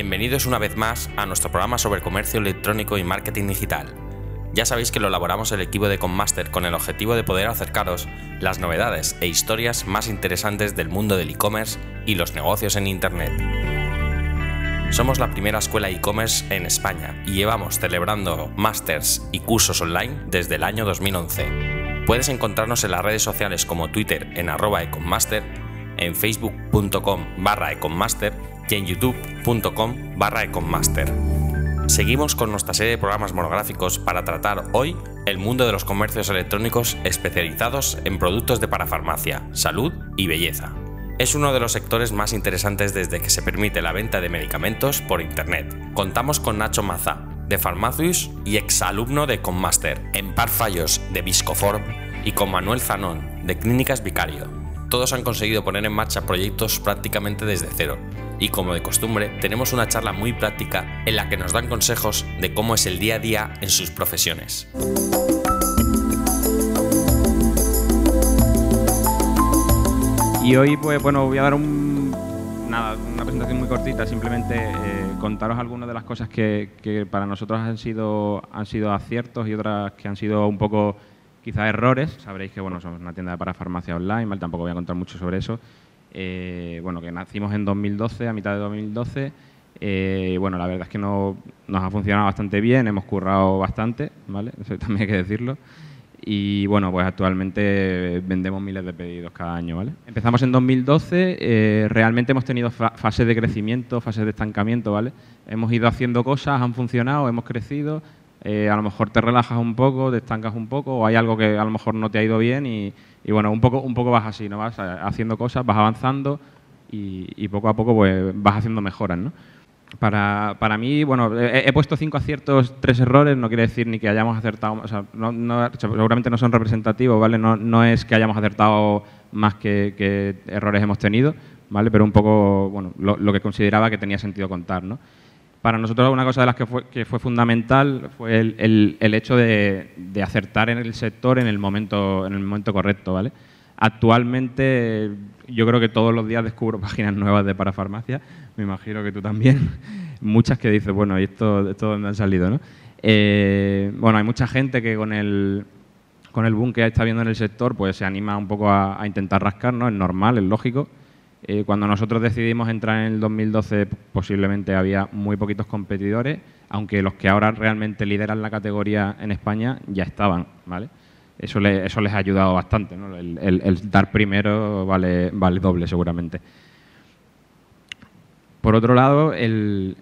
Bienvenidos una vez más a nuestro programa sobre comercio electrónico y marketing digital. Ya sabéis que lo elaboramos el equipo de Conmaster con el objetivo de poder acercaros las novedades e historias más interesantes del mundo del e-commerce y los negocios en Internet. Somos la primera escuela e-commerce en España y llevamos celebrando másters y cursos online desde el año 2011. Puedes encontrarnos en las redes sociales como Twitter en arroba econmaster, en facebook.com barra econmaster y en youtube.com barra econmaster. Seguimos con nuestra serie de programas monográficos para tratar hoy el mundo de los comercios electrónicos especializados en productos de parafarmacia, salud y belleza. Es uno de los sectores más interesantes desde que se permite la venta de medicamentos por Internet. Contamos con Nacho Maza, de Pharmacius y exalumno de Conmaster, en Par Fallos, de Viscoform, y con Manuel Zanón, de Clínicas Vicario. Todos han conseguido poner en marcha proyectos prácticamente desde cero, y como de costumbre, tenemos una charla muy práctica en la que nos dan consejos de cómo es el día a día en sus profesiones. Y hoy, pues bueno, voy a dar una presentación muy cortita, simplemente eh, contaros algunas de las cosas que, para nosotros han sido, han sido aciertos y otras que han sido un poco quizás errores. Sabréis que bueno, somos una tienda para farmacia online, tampoco voy a contar mucho sobre eso. Eh, bueno, que nacimos en 2012, a mitad de 2012. Eh, bueno, la verdad es que no, nos ha funcionado bastante bien, hemos currado bastante, ¿vale? Eso también hay que decirlo y bueno, pues actualmente vendemos miles de pedidos cada año, ¿vale? Empezamos en 2012, eh, realmente hemos tenido fases de crecimiento, fases de estancamiento, ¿vale? Hemos ido haciendo cosas, han funcionado, hemos crecido, eh, a lo mejor te relajas un poco, te estancas un poco, o hay algo que a lo mejor no te ha ido bien y, bueno, un poco, un poco vas así, ¿no? Vas haciendo cosas, vas avanzando y, y poco a poco pues vas haciendo mejoras, ¿no? Para, para, mí, bueno, he, puesto cinco aciertos, tres errores, no quiere decir ni que hayamos acertado, o sea, no, seguramente no son representativos, ¿vale? No, no, es que hayamos acertado más que, errores hemos tenido, ¿vale? Pero un poco, bueno, lo, que consideraba que tenía sentido contar, ¿no? Para nosotros una cosa de las que fue, que fue fundamental fue el, el, hecho de, de, acertar en el sector en el momento, en el momento correcto, ¿vale? Actualmente yo creo que todos los días descubro páginas nuevas de parafarmacia, me imagino que tú también, muchas que dices, bueno, ¿y esto, esto dónde han salido? ¿no? Eh, bueno, hay mucha gente que con el, con el boom que está viendo en el sector pues se anima un poco a, intentar rascar, ¿no? es normal, es lógico. Eh, cuando nosotros decidimos entrar en el 2012 posiblemente había muy poquitos competidores, aunque los que ahora realmente lideran la categoría en España ya estaban, ¿vale? eso, eso les ha ayudado bastante. ¿no? El, dar primero vale, vale doble seguramente. Por otro lado, el,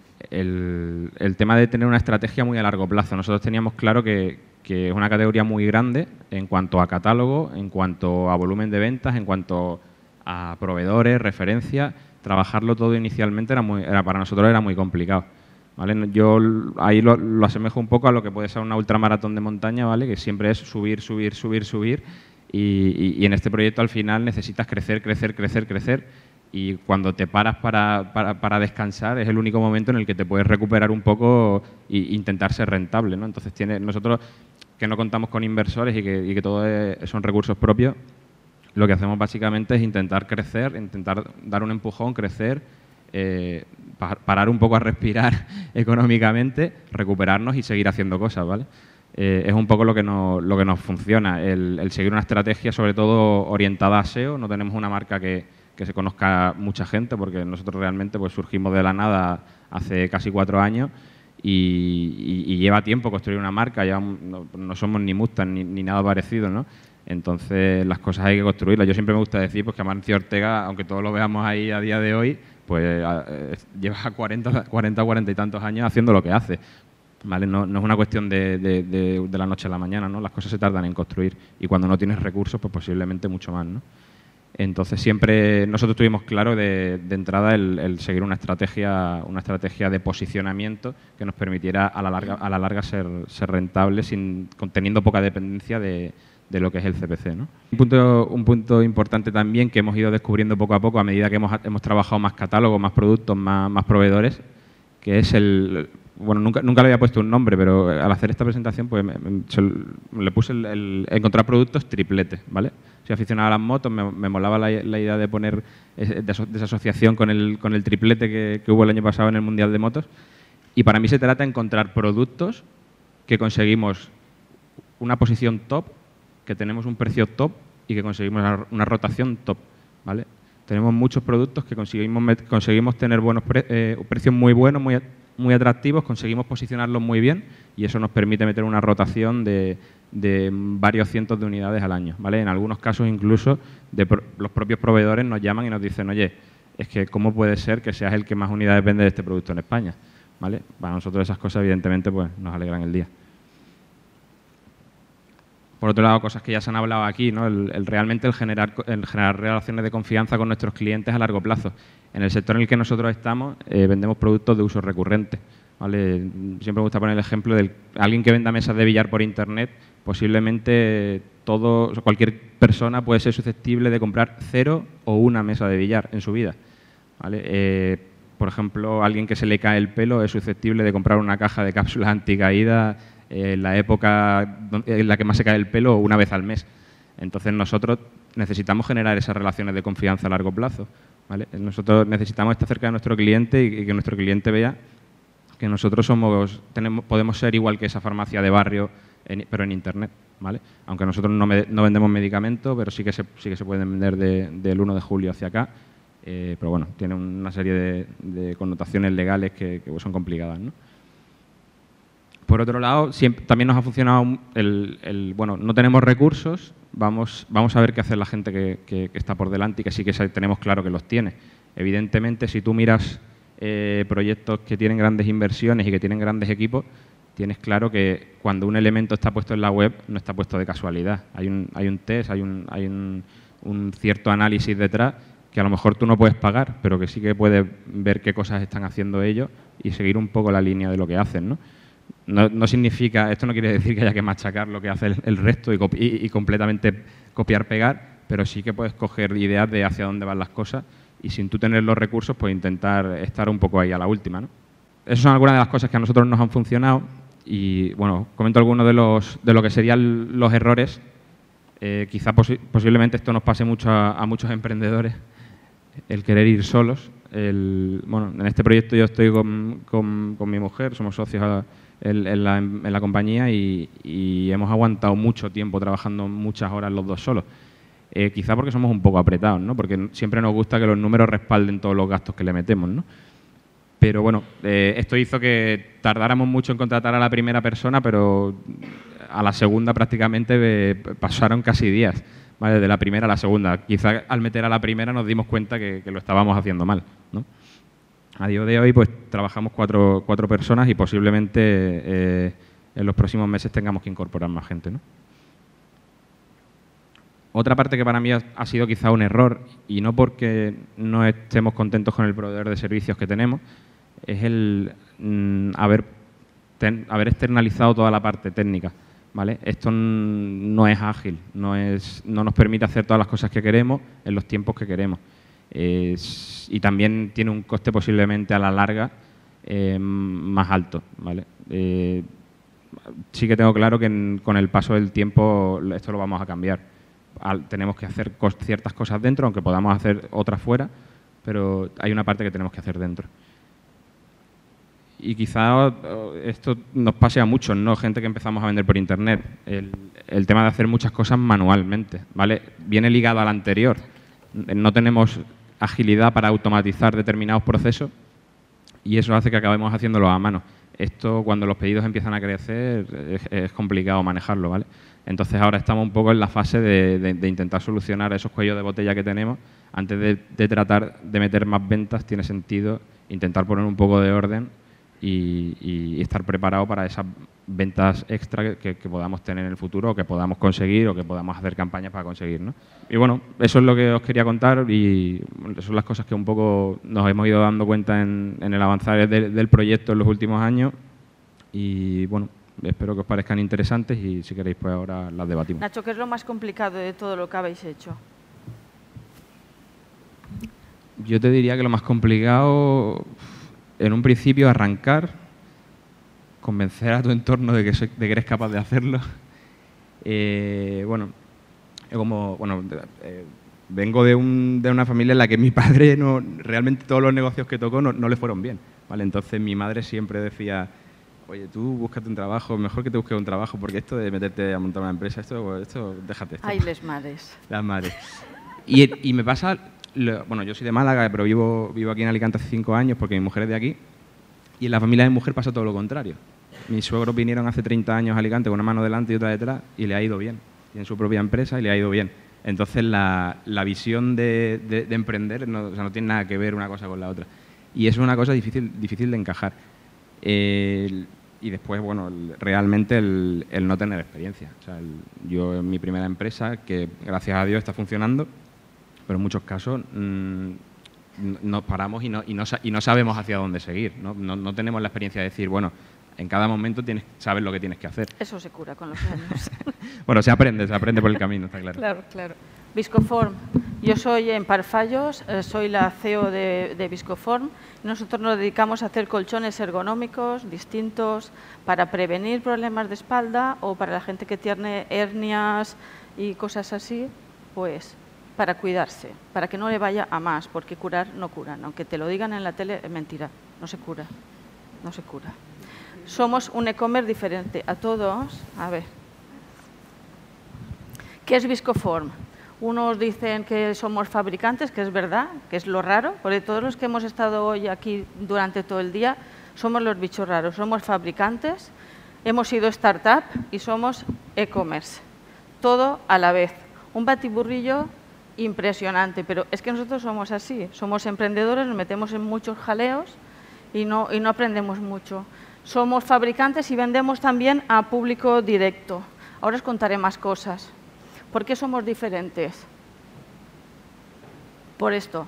tema de tener una estrategia muy a largo plazo. Nosotros teníamos claro que, es una categoría muy grande en cuanto a catálogo, en cuanto a volumen de ventas, en cuanto a proveedores, referencias. Trabajarlo todo inicialmente era, muy, era para nosotros era muy complicado. Yo ahí lo, asemejo un poco a lo que puede ser una ultramaratón de montaña, ¿vale? que siempre es subir, subir, subir, subir. Y, en este proyecto al final necesitas crecer, crecer, crecer, crecer. Y cuando te paras para, para, descansar es el único momento en el que te puedes recuperar un poco e intentar ser rentable. ¿no? Entonces, tiene, nosotros que no contamos con inversores y que, y que todo son recursos propios, lo que hacemos básicamente es intentar crecer, intentar dar un empujón, crecer eh, parar un poco a respirar económicamente, recuperarnos y seguir haciendo cosas, ¿vale? Eh, es un poco lo que, nos, lo que nos funciona, el, seguir una estrategia sobre todo orientada a SEO. No tenemos una marca que, se conozca mucha gente porque nosotros realmente pues, surgimos de la nada hace casi cuatro años y, lleva tiempo construir una marca, ya no, somos ni Mustang ni, ni, nada parecido, ¿no? Entonces las cosas hay que construirlas. Yo siempre me gusta decir pues, que Amancio Ortega, aunque todos lo veamos ahí a día de hoy, pues eh, lleva 40, 40, 40 y tantos años haciendo lo que hace. ¿Vale? No, es una cuestión de, la noche a la mañana, ¿no? Las cosas se tardan en construir y cuando no tienes recursos, pues posiblemente mucho más, ¿no? Entonces siempre nosotros tuvimos claro de, entrada el, seguir una estrategia, una estrategia de posicionamiento que nos permitiera a la larga, a la larga ser, ser rentable sin, teniendo poca dependencia de, de lo que es el CPC. ¿no? Un, punto, un punto importante también que hemos ido descubriendo poco a poco a medida que hemos, hemos trabajado más catálogos, más productos, más, proveedores, que es el, bueno, nunca, nunca le había puesto un nombre, pero al hacer esta presentación pues le puse el, encontrar productos triplete, ¿vale? Soy aficionado a las motos, me, molaba la, idea de poner de, esa asociación con el, con el triplete que, que hubo el año pasado en el Mundial de Motos. Y para mí se trata de encontrar productos que conseguimos una posición top, que tenemos un precio top y que conseguimos una rotación top, ¿vale? Tenemos muchos productos que conseguimos, conseguimos tener buenos eh, precios muy buenos, muy, muy atractivos, conseguimos posicionarlos muy bien y eso nos permite meter una rotación de, varios cientos de unidades al año. ¿vale? En algunos casos incluso de los propios proveedores nos llaman y nos dicen, oye, es que ¿cómo puede ser que seas el que más unidades vende de este producto en España? ¿Vale? Para nosotros esas cosas evidentemente pues, nos alegran el día. Por otro lado, cosas que ya se han hablado aquí, ¿no? el, realmente el generar, el generar relaciones de confianza con nuestros clientes a largo plazo. En el sector en el que nosotros estamos, eh, vendemos productos de uso recurrente. ¿vale? Siempre me gusta poner el ejemplo de alguien que venda mesas de billar por Internet, posiblemente todo, cualquier persona puede ser susceptible de comprar cero o una mesa de billar en su vida. ¿vale? Eh, por ejemplo, alguien que se le cae el pelo es susceptible de comprar una caja de cápsulas anticaídas en la época en la que más se cae el pelo una vez al mes. Entonces nosotros necesitamos generar esas relaciones de confianza a largo plazo. Nosotros necesitamos estar cerca de nuestro cliente y que nuestro cliente vea que nosotros somos, tenemos, podemos ser igual que esa farmacia de barrio, pero en Internet. ¿vale? Aunque nosotros no, vendemos medicamentos, pero sí que se, sí que se pueden vender del 1 de julio hacia acá. Eh, pero bueno, tiene una serie de, connotaciones legales que, que son complicadas. ¿no? Por otro lado, también nos ha funcionado el, bueno, no tenemos recursos, vamos, vamos a ver qué hace la gente que, está por delante y que sí que tenemos claro que los tiene. Evidentemente, si tú miras eh, proyectos que tienen grandes inversiones y que tienen grandes equipos, tienes claro que cuando un elemento está puesto en la web no está puesto de casualidad. Hay un, hay un test, hay, un, hay un cierto análisis detrás que a lo mejor tú no puedes pagar, pero que sí que puedes ver qué cosas están haciendo ellos y seguir un poco la línea de lo que hacen, ¿no? No, significa, esto no quiere decir que haya que machacar lo que hace el, resto y, completamente copiar-pegar, pero sí que puedes coger ideas de hacia dónde van las cosas y sin tú tener los recursos, pues intentar estar un poco ahí a la última. ¿no? Esas son algunas de las cosas que a nosotros nos han funcionado y, bueno, comento algunos de, los, de lo que serían los errores. Eh, quizá posiblemente esto nos pase mucho a, muchos emprendedores, el querer ir solos. El, bueno, en este proyecto yo estoy con, con, con mi mujer, somos socios a, en, la, compañía y, hemos aguantado mucho tiempo trabajando muchas horas los dos solos. Eh, quizá porque somos un poco apretados, ¿no? porque siempre nos gusta que los números respalden todos los gastos que le metemos. ¿no? Pero bueno, eh, esto hizo que tardáramos mucho en contratar a la primera persona, pero a la segunda prácticamente eh, pasaron casi días, ¿vale? de la primera a la segunda. Quizá al meter a la primera nos dimos cuenta que lo estábamos haciendo mal. A día de hoy pues trabajamos cuatro, cuatro personas y posiblemente eh, en los próximos meses tengamos que incorporar más gente. Otra parte que para mí ha, sido quizá un error, y no porque no estemos contentos con el proveedor de servicios que tenemos, es el mm, haber, haber externalizado toda la parte técnica. ¿vale? Esto no es ágil, no, es, no nos permite hacer todas las cosas que queremos en los tiempos que queremos y también tiene un coste posiblemente a la larga eh, más alto. ¿vale? Eh, sí que tengo claro que con el paso del tiempo esto lo vamos a cambiar. tenemos que hacer ciertas cosas dentro, aunque podamos hacer otras fuera, pero hay una parte que tenemos que hacer dentro. Y quizá esto nos pase a muchos, ¿no? Gente que empezamos a vender por internet. El, el tema de hacer muchas cosas manualmente, ¿vale? Viene ligado al anterior. No tenemos agilidad para automatizar determinados procesos y eso hace que acabemos haciéndolo a mano. Esto, cuando los pedidos empiezan a crecer, es, complicado manejarlo, ¿vale? Entonces ahora estamos un poco en la fase de, intentar solucionar esos cuellos de botella que tenemos. Antes de, tratar de meter más ventas, tiene sentido intentar poner un poco de orden y, estar preparado para esas ventas extra que, podamos tener en el futuro o que podamos conseguir o que podamos hacer campañas para conseguir. ¿no? Y bueno, eso es lo que os quería contar y son las cosas que un poco nos hemos ido dando cuenta en, el avanzar del proyecto en los últimos años y bueno, espero que os parezcan interesantes y si queréis pues ahora las debatimos. Nacho, ¿qué es lo más complicado de todo lo que habéis hecho? Yo te diría que lo más complicado en un principio arrancar convencer a tu entorno de que, de que eres capaz de hacerlo. Eh, bueno, como, bueno, eh, vengo de, un, de, una familia en la que mi padre no, realmente todos los negocios que tocó no, no, le fueron bien. ¿vale? Entonces mi madre siempre decía, oye, tú búscate un trabajo, mejor que te busques un trabajo, porque esto de meterte a montar una empresa, esto, esto déjate. Esto. Ay, les madres. Las madres. Y, y me pasa, bueno, yo soy de Málaga, pero vivo, vivo aquí en Alicante hace cinco años porque mi mujer es de aquí, y en la familia de mujer pasa todo lo contrario. Mis suegros vinieron hace 30 años a Alicante con una mano delante y otra detrás y le ha ido bien. Tiene su propia empresa y le ha ido bien. Entonces la, la visión de, de, de emprender no, o sea, no, tiene nada que ver una cosa con la otra. Y es una cosa difícil, difícil de encajar. Y después, bueno, realmente el, el no tener experiencia. O sea, yo en mi primera empresa, que gracias a Dios está funcionando, pero en muchos casos mmm, nos paramos y no, y, no, y no, sabemos hacia dónde seguir. No, no tenemos la experiencia de decir, bueno, en cada momento tienes, sabes lo que tienes que hacer. Eso se cura con los años. bueno, se aprende, se aprende por el camino, está claro. Claro, claro. Viscoform. Yo soy en Parfallos, eh, soy la CEO de, de, Viscoform. Nosotros nos dedicamos a hacer colchones ergonómicos distintos para prevenir problemas de espalda o para la gente que tiene hernias y cosas así, pues para cuidarse, para que no le vaya a más, porque curar no curan. Aunque te lo digan en la tele, es mentira, no se cura, no se cura somos un e-commerce diferente a todos. A ver, ¿qué es Viscoform? Unos dicen que somos fabricantes, que es verdad, que es lo raro, porque todos los que hemos estado hoy aquí durante todo el día somos los bichos raros, somos fabricantes, hemos sido startup y somos e-commerce. Todo a la vez. Un batiburrillo impresionante, pero es que nosotros somos así, somos emprendedores, nos metemos en muchos jaleos y no, y no aprendemos mucho. Somos fabricantes y vendemos también a público directo. Ahora os contaré más cosas. ¿Por qué somos diferentes? Por esto.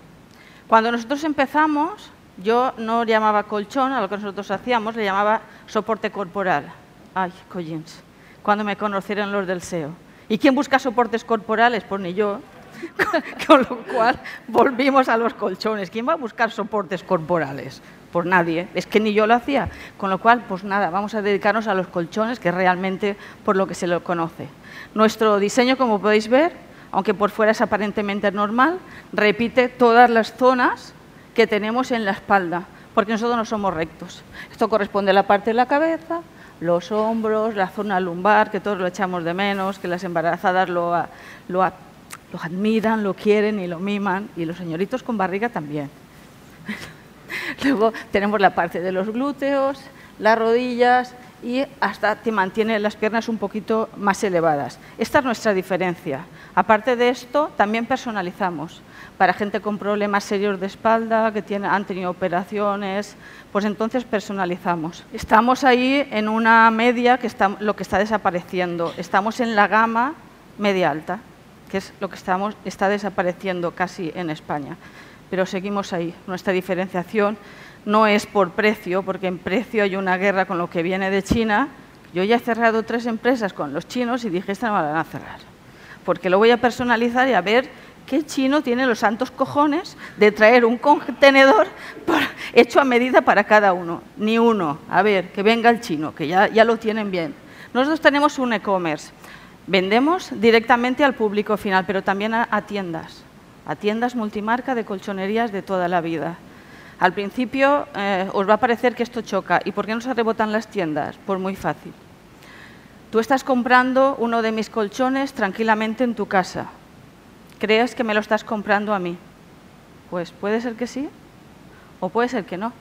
Cuando nosotros empezamos, yo no llamaba colchón a lo que nosotros hacíamos, le llamaba soporte corporal. Ay, collins. Cuando me conocieron los del SEO. ¿Y quién busca soportes corporales? Pues ni yo. Con lo cual volvimos a los colchones. ¿Quién va a buscar soportes corporales? por nadie, es que ni yo lo hacía. Con lo cual, pues nada, vamos a dedicarnos a los colchones, que realmente por lo que se lo conoce. Nuestro diseño, como podéis ver, aunque por fuera es aparentemente normal, repite todas las zonas que tenemos en la espalda, porque nosotros no somos rectos. Esto corresponde a la parte de la cabeza, los hombros, la zona lumbar, que todos lo echamos de menos, que las embarazadas lo, lo, lo admiran, lo quieren y lo miman, y los señoritos con barriga también. Luego tenemos la parte de los glúteos, las rodillas y hasta te mantiene las piernas un poquito más elevadas. Esta es nuestra diferencia. Aparte de esto, también personalizamos. Para gente con problemas serios de espalda, que tiene, han tenido operaciones, pues entonces personalizamos. Estamos ahí en una media que está, lo que está desapareciendo. Estamos en la gama media alta, que es lo que estamos, está desapareciendo casi en España pero seguimos ahí. Nuestra diferenciación no es por precio, porque en precio hay una guerra con lo que viene de China. Yo ya he cerrado tres empresas con los chinos y dije, esta no la van a cerrar, porque lo voy a personalizar y a ver qué chino tiene los santos cojones de traer un contenedor hecho a medida para cada uno. Ni uno. A ver, que venga el chino, que ya, ya lo tienen bien. Nosotros tenemos un e-commerce. Vendemos directamente al público final, pero también a, tiendas a tiendas multimarca de colchonerías de toda la vida. Al principio eh, os va a parecer que esto choca. ¿Y por qué no se rebotan las tiendas? Pues muy fácil. Tú estás comprando uno de mis colchones tranquilamente en tu casa. ¿Crees que me lo estás comprando a mí? Pues puede ser que sí o puede ser que no.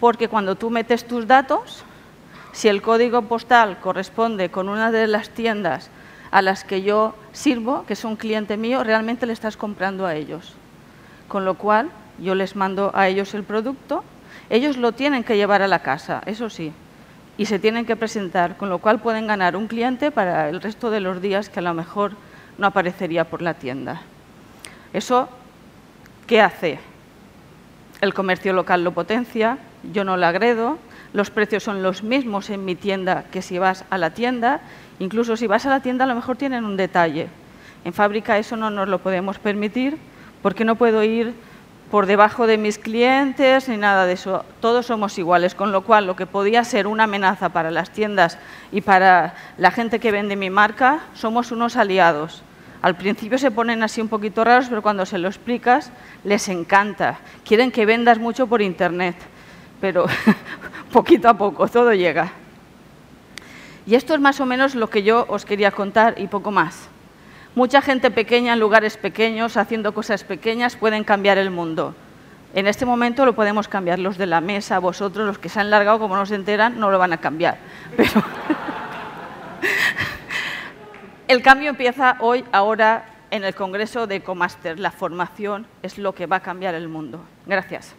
Porque cuando tú metes tus datos, si el código postal corresponde con una de las tiendas a las que yo sirvo, que es un cliente mío, realmente le estás comprando a ellos. Con lo cual, yo les mando a ellos el producto, ellos lo tienen que llevar a la casa, eso sí, y se tienen que presentar, con lo cual pueden ganar un cliente para el resto de los días que a lo mejor no aparecería por la tienda. Eso, ¿qué hace? El comercio local lo potencia, yo no lo agredo, los precios son los mismos en mi tienda que si vas a la tienda Incluso si vas a la tienda a lo mejor tienen un detalle. En fábrica eso no nos lo podemos permitir porque no puedo ir por debajo de mis clientes ni nada de eso. Todos somos iguales, con lo cual lo que podía ser una amenaza para las tiendas y para la gente que vende mi marca, somos unos aliados. Al principio se ponen así un poquito raros, pero cuando se lo explicas les encanta. Quieren que vendas mucho por Internet, pero poquito a poco, todo llega. Y esto es más o menos lo que yo os quería contar y poco más. Mucha gente pequeña en lugares pequeños, haciendo cosas pequeñas, pueden cambiar el mundo. En este momento lo podemos cambiar. Los de la mesa, vosotros, los que se han largado, como no se enteran, no lo van a cambiar. Pero el cambio empieza hoy, ahora, en el Congreso de Ecomaster. La formación es lo que va a cambiar el mundo. Gracias.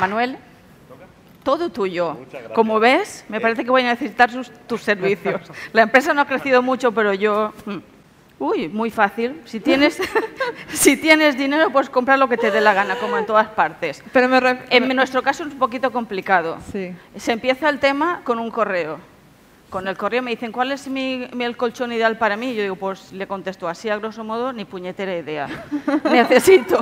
Manuel todo tuyo. Como ves, me parece que voy a necesitar tus servicios. La empresa no ha crecido mucho, pero yo... Mm, uy, muy fácil. Si tienes, si tienes dinero, puedes comprar lo que te dé la gana, como en todas partes. Pero en nuestro caso es un poquito complicado. Se empieza el tema con un correo con el correo me dicen, ¿cuál es mi, el colchón ideal para mí? Yo digo, pues le contesto así a grosso modo, ni puñetera idea. necesito,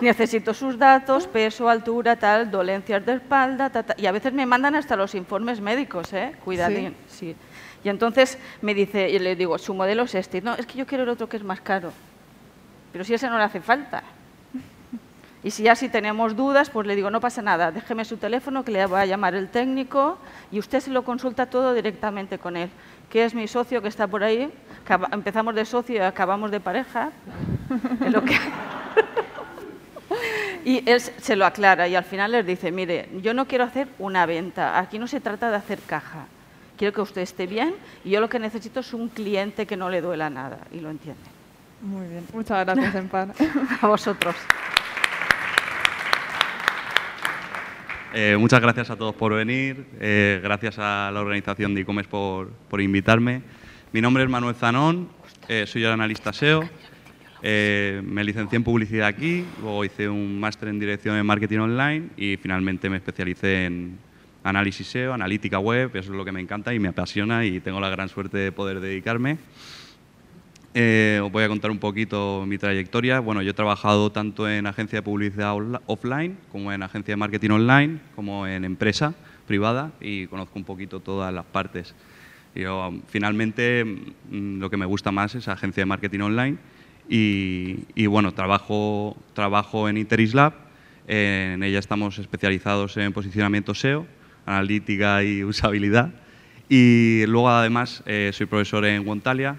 necesito sus datos, peso, altura, tal, dolencias de espalda, y a veces me mandan hasta los informes médicos, ¿eh? Cuidadín, sí. Y entonces me dice, y le digo, su modelo es este. No, es que yo quiero el otro que es más caro. Pero si ese no le hace falta. Y si ya si tenemos dudas, pues le digo, no pasa nada, déjeme su teléfono que le va a llamar el técnico y usted se lo consulta todo directamente con él, que es mi socio que está por ahí, empezamos de socio y acabamos de pareja. y él se lo aclara y al final les dice, mire, yo no quiero hacer una venta, aquí no se trata de hacer caja, quiero que usted esté bien y yo lo que necesito es un cliente que no le duela nada y lo entiende. Muy bien, muchas gracias, Empar. a vosotros. Eh, muchas gracias a todos por venir, eh, gracias a la organización de e-commerce por, invitarme. Mi nombre es Manuel Zanón, eh, soy el analista SEO, me licencié en publicidad aquí, luego hice un máster en dirección de marketing online y finalmente me especialicé en análisis SEO, analítica web, eso es lo que me encanta y me apasiona y tengo la gran suerte de poder dedicarme. Eh, os voy a contar un poquito mi trayectoria. Bueno, yo he trabajado tanto en agencia de publicidad offline como en agencia de marketing online, como en empresa privada y conozco un poquito todas las partes. Yo, finalmente, mm, lo que me gusta más es agencia de marketing online y, bueno, trabajo, trabajo en Interis Lab. En ella estamos especializados en posicionamiento SEO, analítica y usabilidad. Y luego, además, eh, soy profesor en Wontalia,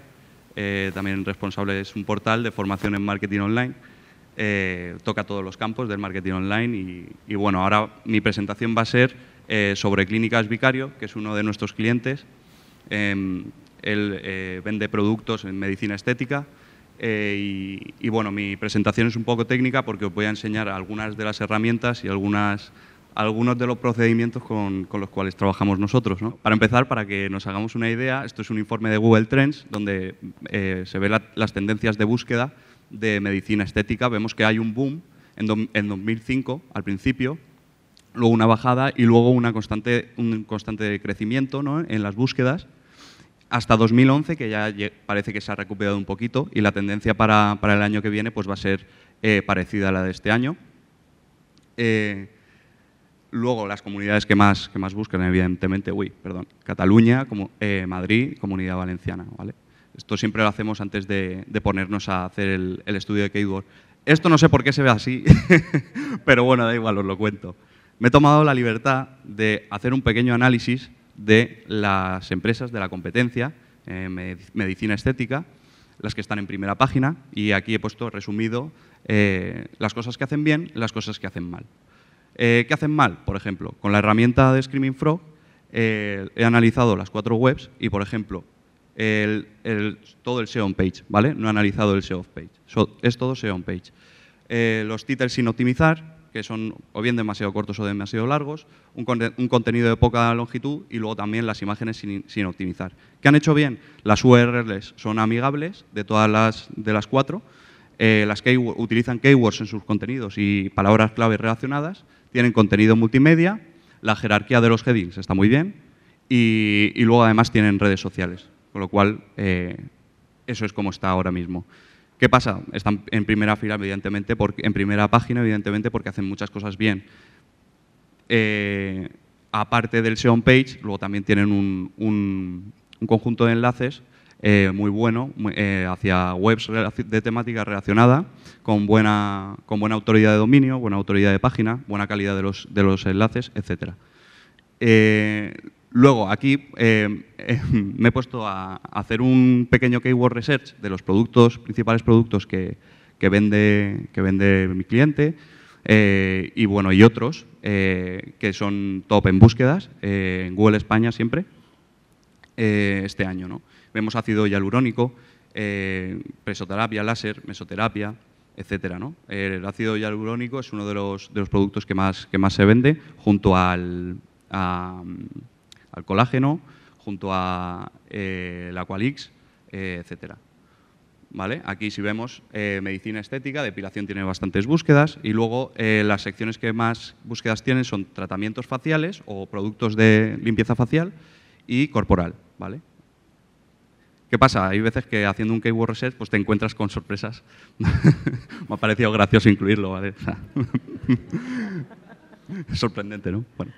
eh, también responsable es un portal de formación en marketing online. Eh, toca todos los campos del marketing online y, bueno, ahora mi presentación va a ser eh, sobre Clínicas Vicario, que es uno de nuestros clientes. Em, él vende productos en medicina estética y, y, bueno, mi presentación es un poco técnica porque os voy a enseñar algunas de las herramientas y algunas algunos de los procedimientos con, los cuales trabajamos nosotros. Para empezar, para que nos hagamos una idea, esto es un informe de Google Trends donde eh, se ven las tendencias de búsqueda de medicina estética. Vemos que hay un boom en, en 2005 al principio, luego una bajada y luego una constante, un constante crecimiento en las búsquedas hasta 2011, que ya parece que se ha recuperado un poquito y la tendencia para, el año que viene pues va a ser eh, parecida a la de este año. Eh, Luego, las comunidades que más, que más buscan, evidentemente, uy, perdón, Cataluña, como, eh, Madrid, Comunidad Valenciana. ¿vale? Esto siempre lo hacemos antes de, ponernos a hacer el, estudio de keyword. Esto no sé por qué se ve así, pero bueno, da igual, os lo cuento. Me he tomado la libertad de hacer un pequeño análisis de las empresas de la competencia en medicina estética, las que están en primera página, y aquí he puesto resumido eh, las cosas que hacen bien, las cosas que hacen mal. Eh, ¿Qué hacen mal? Por ejemplo, con la herramienta de Screaming Frog eh, he analizado las cuatro webs y, por ejemplo, todo el SEO on page, ¿vale? No he analizado el SEO off page. es todo SEO on page. Eh, los títulos sin optimizar, que son o bien demasiado cortos o demasiado largos, un, contenido de poca longitud y luego también las imágenes sin, optimizar. ¿Qué han hecho bien? Las URLs son amigables de todas las, de las cuatro, las utilizan keywords en sus contenidos y palabras clave relacionadas, tienen contenido multimedia, la jerarquía de los headings está muy bien y, luego además tienen redes sociales, con lo cual eh, eso es como está ahora mismo. ¿Qué pasa? Están en primera fila, evidentemente, porque, en primera página, evidentemente, porque hacen muchas cosas bien. Eh, aparte del SEO page, luego también tienen un, un- un conjunto de enlaces eh, muy bueno eh, hacia webs de temática relacionada, con buena, con buena autoridad de dominio, buena autoridad de página, buena calidad de los, de los enlaces, etcétera. Eh, luego, aquí me he puesto a hacer un pequeño keyword research de los productos, principales productos que, que vende, que vende mi cliente y, bueno, y otros que son top en búsquedas, en Google España siempre, eh, este año. ¿no? Vemos ácido hialurónico, eh, presoterapia, láser, mesoterapia, etcétera. ¿no? El ácido hialurónico es uno de los, de los productos que más, que más se vende junto al, al colágeno, junto a eh, el Aqualix, eh, etcétera. ¿Vale? Aquí si vemos eh, medicina estética, depilación tiene bastantes búsquedas y luego eh, las secciones que más búsquedas tienen son tratamientos faciales o productos de limpieza facial y corporal. ¿Vale? ¿Qué pasa? Hay veces que haciendo un keyword research pues te encuentras con sorpresas. Me ha parecido gracioso incluirlo, ¿vale? Sorprendente, ¿no? Bueno.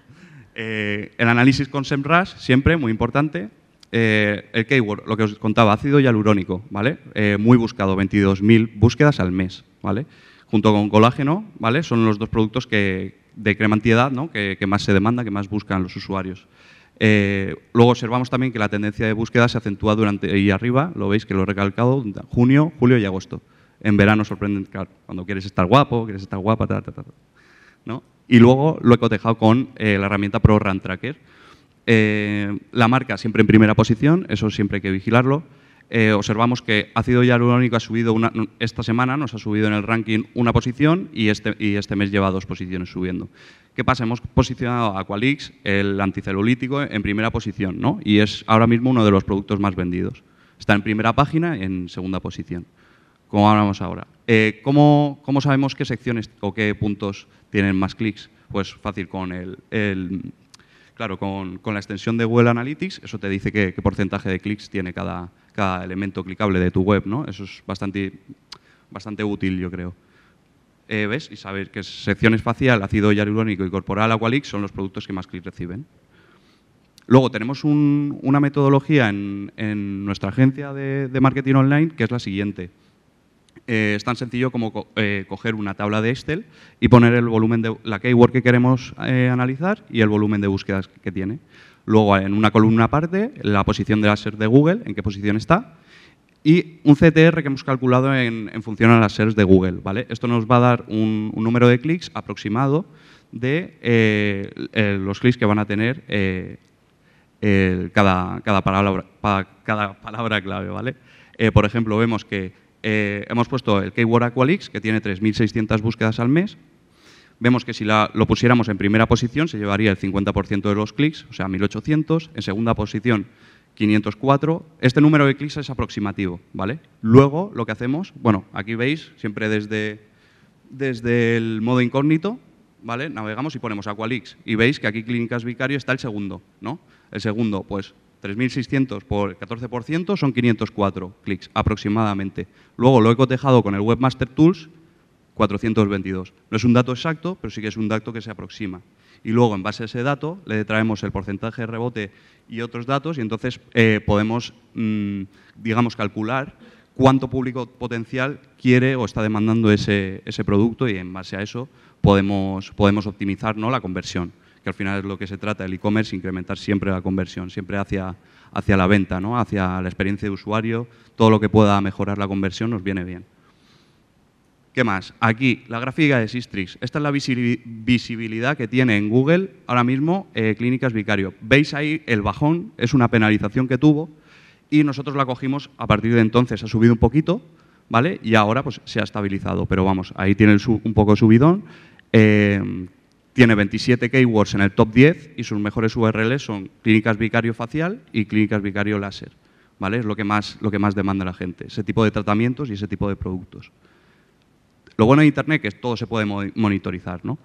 Eh, el análisis con SEMrush, siempre, muy importante. Eh, el keyword, lo que os contaba, ácido hialurónico, ¿vale? Eh, muy buscado, 22.000 búsquedas al mes, ¿vale? Junto con colágeno, ¿vale? Son los dos productos que, de crema antiedad, ¿no? Que, que más se demanda, que más buscan los usuarios. Eh, luego observamos también que la tendencia de búsqueda se acentúa durante y arriba, lo veis que lo he recalcado, junio, julio y agosto. En verano sorprenden, claro, cuando quieres estar guapo, quieres estar guapa, ¿no? Y luego lo he cotejado con eh, la herramienta Pro Run Tracker. Eh, la marca siempre en primera posición, eso siempre hay que vigilarlo. Observamos que ácido hialurónico ha subido una- esta semana, nos ha subido en el ranking una posición y este, y este mes lleva dos posiciones subiendo. ¿Qué pasa? Hemos posicionado a Aqualix, el anticelulítico, en primera posición, ¿no? Y es ahora mismo uno de los productos más vendidos. Está en primera página y en segunda posición, como hablamos ahora. Eh, ¿cómo, cómo sabemos qué secciones o qué puntos tienen más clics? Pues fácil, con el, el- Claro, con, con la extensión de Google Analytics, eso te dice qué, qué porcentaje de clics tiene cada, cada elemento clicable de tu web, ¿no? Eso es bastante, bastante útil, yo creo. Eh, ¿Ves? Y sabes que secciones facial, ácido hialurónico y corporal Aqualix son los productos que más clics reciben. Luego tenemos un- una metodología en, nuestra agencia de, marketing online que es la siguiente. Eh, es tan sencillo como co- eh, coger una tabla de Excel y poner el volumen de la keyword que queremos analizar y el volumen de búsquedas que tiene. Luego, en una columna aparte, la posición de láser de Google, en qué posición está, y un CTR que hemos calculado en, función a las SERPs de Google. ¿vale? Esto nos va a dar un, número de clics aproximado de eh, eh, los clics que van a tener eh, cada, palabra, pa- cada palabra clave. ¿vale? Por ejemplo, vemos que hemos puesto el keyword Aqualix, que tiene 3.600 búsquedas al mes. Vemos que si lo pusiéramos en primera posición se llevaría el 50% de los clics, o sea, 1.800. En segunda posición, 504. Este número de clics es aproximativo, ¿vale? Luego, lo que hacemos, bueno, aquí veis, siempre desde, desde el modo incógnito, ¿vale? Navegamos y ponemos Aqualix y veis que aquí Clínicas Vicario está el segundo, ¿no? El segundo, pues 3.600 por 14% son 504 clics aproximadamente. Luego lo he cotejado con el Webmaster Tools, 422. No es un dato exacto, pero sí que es un dato que se aproxima. Y luego, en base a ese dato, le traemos el porcentaje de rebote y otros datos y entonces eh, podemos, mm, digamos, calcular cuánto público potencial quiere o está demandando ese, ese producto y en base a eso podemos, podemos optimizar ¿no? la conversión, que al final es lo que se trata el e-commerce, incrementar siempre la conversión, siempre hacia, hacia la venta, ¿no? hacia la experiencia de usuario, todo lo que pueda mejorar la conversión nos viene bien. ¿Qué más? Aquí, la gráfica de Sistrix. Esta es la visi- visibilidad que tiene en Google ahora mismo eh, Clínicas Vicario. Veis ahí el bajón, es una penalización que tuvo y nosotros la cogimos a partir de entonces. Ha subido un poquito, ¿vale? Y ahora pues se ha estabilizado. Pero vamos, ahí tiene un poco de subidón. Eh, tiene 27 keywords en el top 10 y sus mejores URLs son Clínicas Vicario Facial y Clínicas Vicario Láser. ¿Vale? Es lo que, más, lo que más demanda la gente, ese tipo de tratamientos y ese tipo de productos. Lo bueno de Internet es que todo se puede mo- monitorizar. ¿no?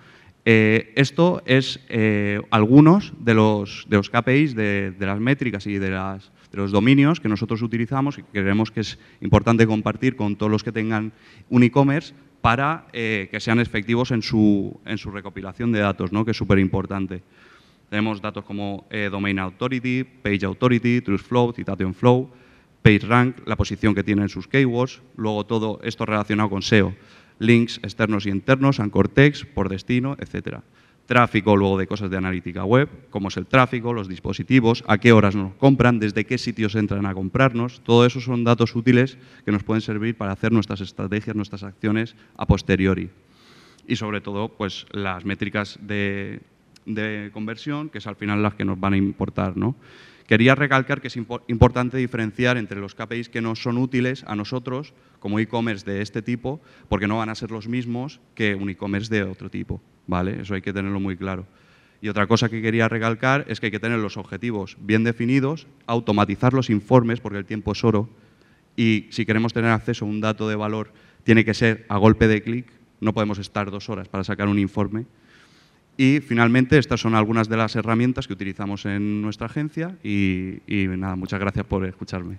Eh, esto es eh, algunos de los, de los KPIs, de, las métricas y de las, de los dominios que nosotros utilizamos y que creemos que es importante compartir con todos los que tengan un e-commerce para eh, que sean efectivos en su, en su recopilación de datos, ¿no? que es súper importante. Tenemos datos como Domain Authority, Page Authority, TrustFlow, Citation Flow, PageRank, la posición que tienen sus keywords, luego todo esto relacionado con SEO, links externos y internos, anchor text, por destino, etcétera tráfico luego de cosas de analítica web, cómo es el tráfico, los dispositivos, a qué horas nos compran, desde qué sitios entran a comprarnos. Todo eso son datos útiles que nos pueden servir para hacer nuestras estrategias, nuestras acciones a posteriori. Y sobre todo, pues las métricas de, conversión, que es al final las que nos van a importar. ¿no? Quería recalcar que es importante diferenciar entre los KPIs que nos son útiles a nosotros como e-commerce de este tipo, porque no van a ser los mismos que un e-commerce de otro tipo. ¿vale? Eso hay que tenerlo muy claro. Y otra cosa que quería recalcar es que hay que tener los objetivos bien definidos, automatizar los informes, porque el tiempo es oro, y si queremos tener acceso a un dato de valor, tiene que ser a golpe de clic, no podemos estar dos horas para sacar un informe. Y finalmente, estas son algunas de las herramientas que utilizamos en nuestra agencia y, nada, muchas gracias por escucharme.